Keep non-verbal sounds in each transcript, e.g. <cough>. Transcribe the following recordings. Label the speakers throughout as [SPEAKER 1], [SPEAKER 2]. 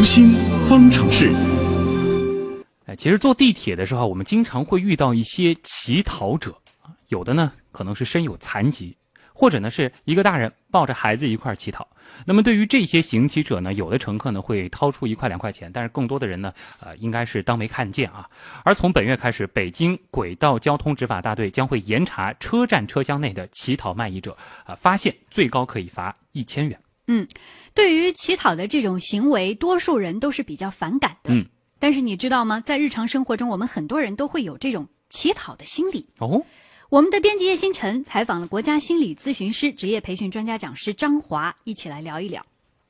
[SPEAKER 1] 读心方程式。
[SPEAKER 2] 哎，其实坐地铁的时候，我们经常会遇到一些乞讨者，有的呢可能是身有残疾，或者呢是一个大人抱着孩子一块乞讨。那么对于这些行乞者呢，有的乘客呢会掏出一块两块钱，但是更多的人呢，呃，应该是当没看见啊。而从本月开始，北京轨道交通执法大队将会严查车站车厢内的乞讨卖艺者，啊，发现最高可以罚一千元。
[SPEAKER 3] 嗯，对于乞讨的这种行为，多数人都是比较反感的。
[SPEAKER 2] 嗯，
[SPEAKER 3] 但是你知道吗？在日常生活中，我们很多人都会有这种乞讨的心理。
[SPEAKER 2] 哦，
[SPEAKER 3] 我们的编辑叶星辰采访了国家心理咨询师、职业培训专家讲师张华，一起来聊一聊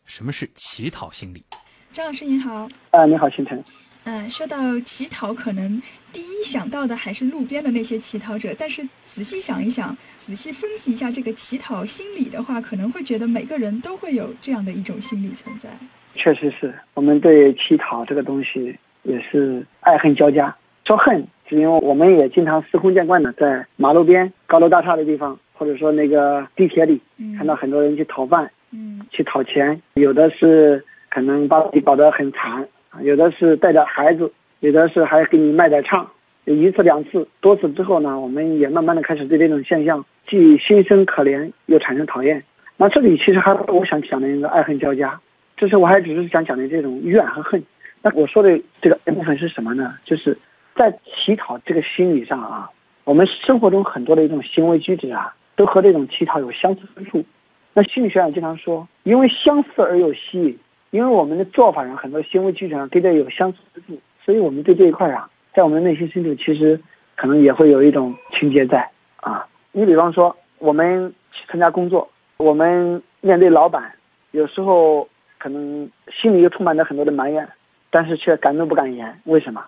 [SPEAKER 2] 什么是乞讨心理。
[SPEAKER 4] 张老师您好，
[SPEAKER 5] 啊，你好，星辰。
[SPEAKER 4] 嗯，说到乞讨，可能第一想到的还是路边的那些乞讨者。但是仔细想一想，仔细分析一下这个乞讨心理的话，可能会觉得每个人都会有这样的一种心理存在。
[SPEAKER 5] 确实是我们对乞讨这个东西也是爱恨交加。说恨，是因为我们也经常司空见惯的在马路边、高楼大厦的地方，或者说那个地铁里，看到很多人去讨饭，
[SPEAKER 4] 嗯，
[SPEAKER 5] 去讨钱，有的是可能把自己搞得很惨。有的是带着孩子，有的是还给你卖点唱，有一次两次多次之后呢，我们也慢慢的开始对这种现象既心生可怜又产生讨厌。那这里其实还我想讲的一个爱恨交加，这是我还只是想讲的这种怨和恨。那我说的这个部分是什么呢？就是在乞讨这个心理上啊，我们生活中很多的一种行为举止啊，都和这种乞讨有相似之处。那心理学上经常说，因为相似而有吸引。因为我们的做法上很多行为举止上跟这有相似之处，所以我们对这一块啊，在我们内心深处其实可能也会有一种情节在啊。你比方说，我们去参加工作，我们面对老板，有时候可能心里又充满着很多的埋怨，但是却敢怒不敢言。为什么？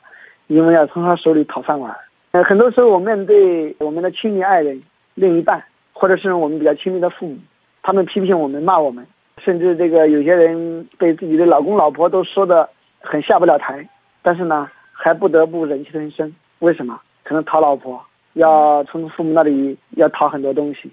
[SPEAKER 5] 因为要从他手里讨饭碗。呃，很多时候我面对我们的亲密爱人、另一半，或者是我们比较亲密的父母，他们批评我们、骂我们。甚至这个有些人被自己的老公老婆都说的很下不了台，但是呢，还不得不忍气吞声。为什么？可能讨老婆，要从父母那里要讨很多东西，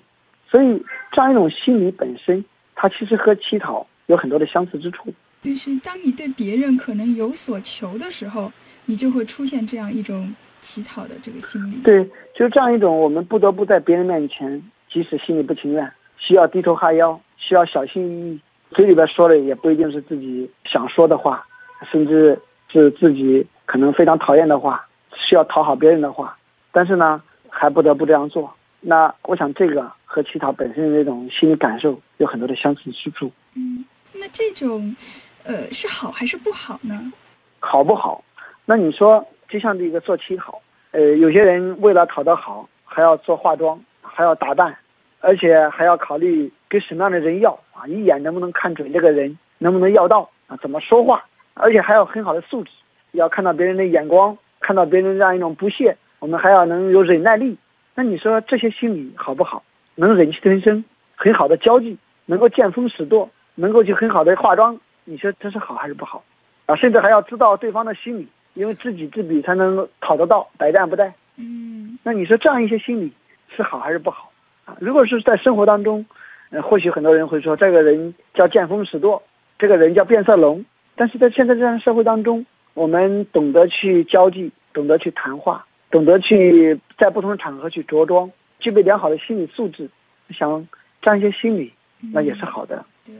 [SPEAKER 5] 所以这样一种心理本身，它其实和乞讨有很多的相似之处。
[SPEAKER 4] 就是当你对别人可能有所求的时候，你就会出现这样一种乞讨的这个心理。
[SPEAKER 5] 对，就是这样一种我们不得不在别人面前，即使心里不情愿，需要低头哈腰。需要小心翼翼，嘴里边说的也不一定是自己想说的话，甚至是自己可能非常讨厌的话，需要讨好别人的话，但是呢，还不得不这样做。那我想这个和乞讨本身的这种心理感受有很多的相似之处。
[SPEAKER 4] 嗯，那这种，呃，是好还是不好呢？
[SPEAKER 5] 好不好？那你说，就像这个做乞讨，呃，有些人为了讨得好，还要做化妆，还要打扮。而且还要考虑跟什么样的人要啊，一眼能不能看准这个人，能不能要到啊？怎么说话？而且还要很好的素质，要看到别人的眼光，看到别人这样一种不屑，我们还要能有忍耐力。那你说这些心理好不好？能忍气吞声，很好的交际，能够见风使舵，能够去很好的化妆，你说这是好还是不好？啊，甚至还要知道对方的心理，因为知己知彼才能讨得到，百战不殆。
[SPEAKER 4] 嗯，
[SPEAKER 5] 那你说这样一些心理是好还是不好？啊如果是在生活当中，呃，或许很多人会说这个人叫见风使舵，这个人叫变色龙。但是在现在这样的社会当中，我们懂得去交际，懂得去谈话，懂得去在不同的场合去着装，具备良好的心理素质，想占一些心理，那也是好的。
[SPEAKER 4] 对，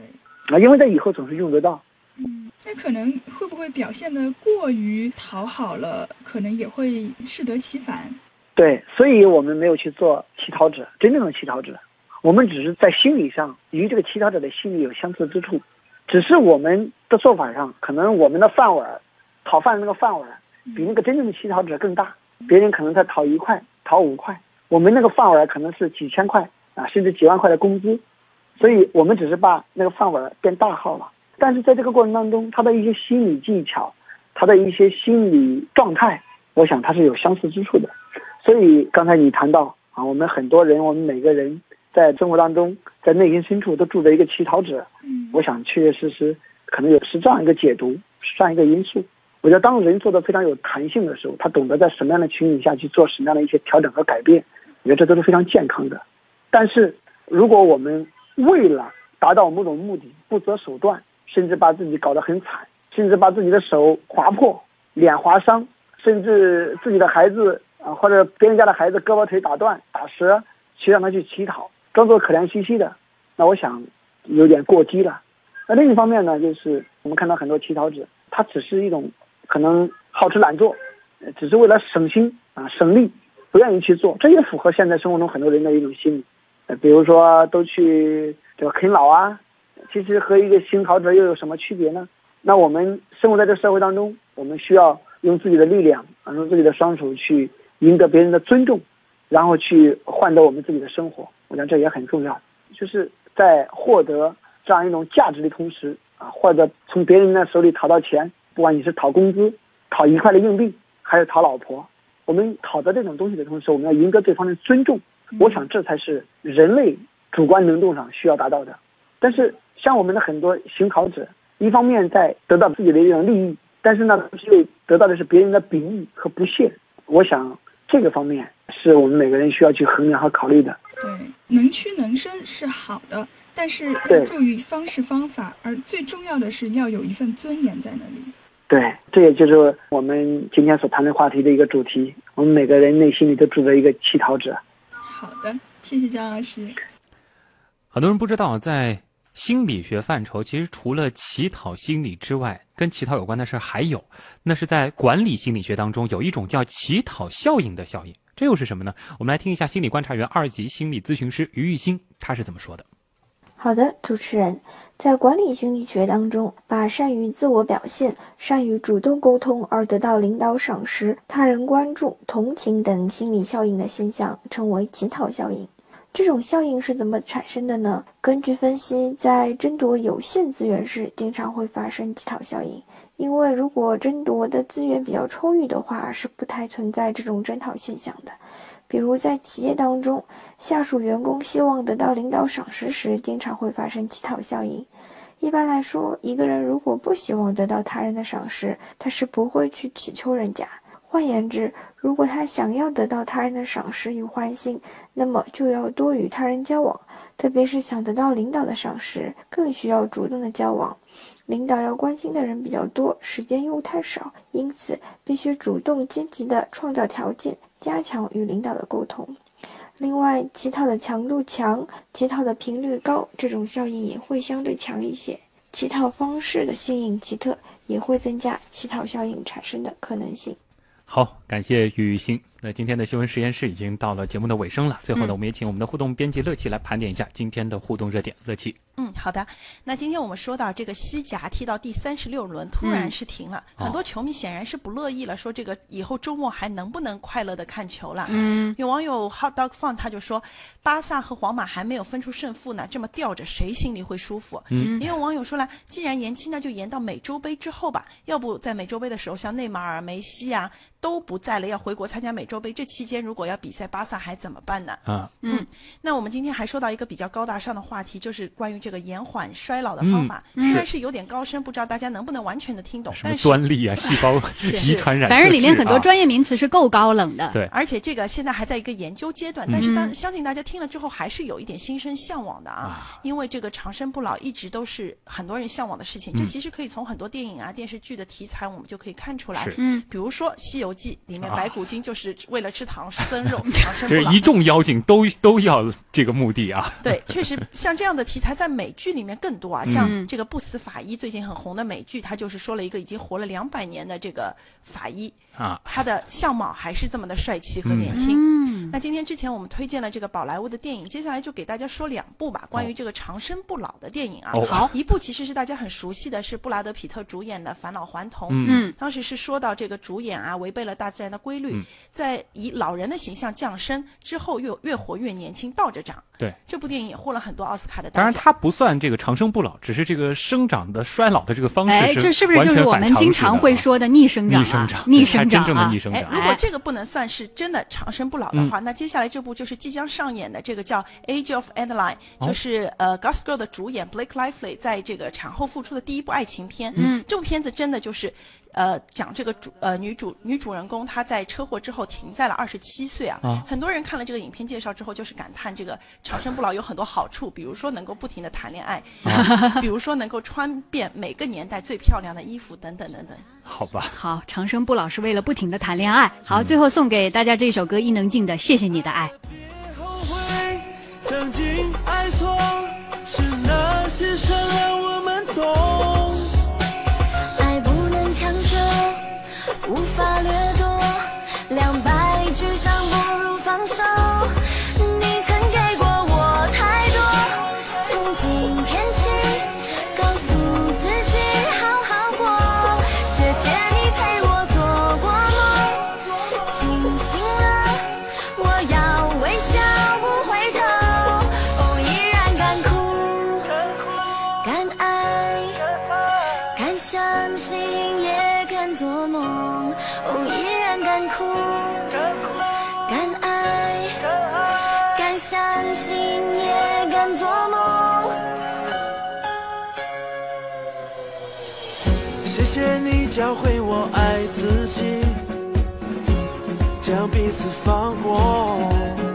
[SPEAKER 5] 啊，因为在以后总是用得到。
[SPEAKER 4] 嗯，那可能会不会表现的过于讨好了，可能也会适得其反。
[SPEAKER 5] 对，所以我们没有去做乞讨者，真正的乞讨者，我们只是在心理上与这个乞讨者的心理有相似之处，只是我们的做法上，可能我们的饭碗，讨饭的那个饭碗，比那个真正的乞讨者更大，别人可能才讨一块、讨五块，我们那个饭碗可能是几千块啊，甚至几万块的工资，所以我们只是把那个饭碗变大号了，但是在这个过程当中，他的一些心理技巧，他的一些心理状态，我想他是有相似之处的。所以刚才你谈到啊，我们很多人，我们每个人在生活当中，在内心深处都住着一个乞讨者。
[SPEAKER 4] 嗯，
[SPEAKER 5] 我想确确实实可能有是这样一个解读，是这样一个因素。我觉得当人做的非常有弹性的时候，他懂得在什么样的情景下去做什么样的一些调整和改变，我觉得这都是非常健康的。但是如果我们为了达到某种目的不择手段，甚至把自己搞得很惨，甚至把自己的手划破、脸划伤，甚至自己的孩子啊或者别人家的孩子胳膊腿打断、打折，去让他去乞讨，装作可怜兮兮的，那我想有点过激了。那另一方面呢，就是我们看到很多乞讨者，他只是一种可能好吃懒做，只是为了省心啊省力，不愿意去做，这也符合现在生活中很多人的一种心理。呃，比如说都去这个啃老啊，其实和一个行讨者又有什么区别呢？那我们生活在这社会当中，我们需要用自己的力量，用自己的双手去赢得别人的尊重，然后去换得我们自己的生活。我想这也很重要，就是在获得。这样一种价值的同时啊，或者从别人的手里讨到钱，不管你是讨工资、讨一块的硬币，还是讨老婆，我们讨得这种东西的同时，我们要赢得对方的尊重。我想这才是人类主观能动上需要达到的。但是像我们的很多行考者，一方面在得到自己的一种利益，但是呢，又得到的是别人的鄙夷和不屑。我想这个方面是我们每个人需要去衡量和考虑的。
[SPEAKER 4] 对，能屈能伸是好的。但是要注意方式方法，而最重要的是要有一份尊严在那里。
[SPEAKER 5] 对，这也就是我们今天所谈的话题的一个主题。我们每个人内心里都住着一个乞讨者。
[SPEAKER 4] 好的，谢谢张老师。
[SPEAKER 2] 很多人不知道，在心理学范畴，其实除了乞讨心理之外，跟乞讨有关的事还有，那是在管理心理学当中有一种叫乞讨效应的效应。这又是什么呢？我们来听一下心理观察员、二级心理咨询师于玉兴他是怎么说的。
[SPEAKER 1] 好的，主持人，在管理心理学当中，把善于自我表现、善于主动沟通而得到领导赏识、他人关注、同情等心理效应的现象称为乞讨效应。这种效应是怎么产生的呢？根据分析，在争夺有限资源时，经常会发生乞讨效应。因为如果争夺的资源比较充裕的话，是不太存在这种争讨现象的。比如在企业当中，下属员工希望得到领导赏识时，经常会发生乞讨效应。一般来说，一个人如果不希望得到他人的赏识，他是不会去乞求人家。换言之，如果他想要得到他人的赏识与欢心，那么就要多与他人交往，特别是想得到领导的赏识，更需要主动的交往。领导要关心的人比较多，时间又太少，因此必须主动积极的创造条件。加强与领导的沟通，另外，乞讨的强度强，乞讨的频率高，这种效应也会相对强一些。乞讨方式的新颖奇特，也会增加乞讨效应产生的可能性。
[SPEAKER 2] 好，感谢雨欣。那今天的新闻实验室已经到了节目的尾声了，最后呢，我们也请我们的互动编辑乐奇来盘点一下今天的互动热点。乐奇。
[SPEAKER 6] 嗯，好的。那今天我们说到这个西甲踢到第三十六轮，突然是停了，很多球迷显然是不乐意了，说这个以后周末还能不能快乐的看球了？嗯，有网友 Hot Dog Fun 他就说，巴萨和皇马还没有分出胜负呢，这么吊着谁心里会舒服？嗯，也有网友说了，既然延期，那就延到美洲杯之后吧，要不在美洲杯的时候，像内马尔、梅西啊都不在了，要回国参加美洲杯，这期间如果要比赛，巴萨还怎么办呢？啊，嗯，那我们今天还说到一个比较高大上的话题，就是关于这个延缓衰老的方法，嗯虽然是有点高深，不知道大家能不能完全的听懂。
[SPEAKER 2] 但是专利啊，细胞遗传染，
[SPEAKER 3] 反正里面很多专业名词是够高冷的。
[SPEAKER 2] 对，
[SPEAKER 6] 而且这个现在还在一个研究阶段，但是当相信大家听了之后，还是有一点心生向往的啊。因为这个长生不老一直都是很多人向往的事情。这其实可以从很多电影啊、电视剧的题材，我们就可以看出来。嗯，比如说《西游记》里面白骨精就是为了吃唐僧肉 <laughs> 长生不老。
[SPEAKER 2] 这一众妖精都都要这个目的啊。<laughs>
[SPEAKER 6] 对，确实像这样的题材在美剧里。里面更多啊，像这个不死法医最近很红的美剧，他就是说了一个已经活了两百年的这个法医啊，他的相貌还是这么的帅气和年轻。那今天之前我们推荐了这个宝莱坞的电影，接下来就给大家说两部吧，关于这个长生不老的电影啊。
[SPEAKER 2] 好，
[SPEAKER 6] 一部其实是大家很熟悉的，是布拉德皮特主演的《返老还童》。嗯，当时是说到这个主演啊，违背了大自然的规律，在以老人的形象降生之后，越越活越年轻，倒着长。
[SPEAKER 2] 对，
[SPEAKER 6] 这部电影也获了很多奥斯卡的。
[SPEAKER 2] 当然，它不算这个长生不老，只是这个生长的衰老的这个方式
[SPEAKER 3] 哎，这是不是就是我们经常会说的逆生长？
[SPEAKER 2] 逆生长，
[SPEAKER 3] 逆生长
[SPEAKER 2] 真正的逆生长。
[SPEAKER 6] 如果这个不能算是真的长生不老的话，那接下来这部就是即将上演的这个叫《Age of Adeline》，就是呃《Gossip Girl》的主演 Blake Lively 在这个产后复出的第一部爱情片。嗯，这部片子真的就是呃，讲这个主呃女主女主人公她在车祸之后停在了二十七岁啊。啊。很多人看了这个影片介绍之后，就是感叹这个长生不老有很多好处，比如说能够不停的谈恋爱，<laughs> 比如说能够穿遍每个年代最漂亮的衣服等等等等。
[SPEAKER 2] 好吧。
[SPEAKER 3] 好，长生不老是为了不停的谈恋爱。好，最后送给大家这首歌伊能静的《谢谢你的爱》。敢哭，敢爱，敢相信，也敢做梦。谢谢你教会我爱自己，将彼此放过。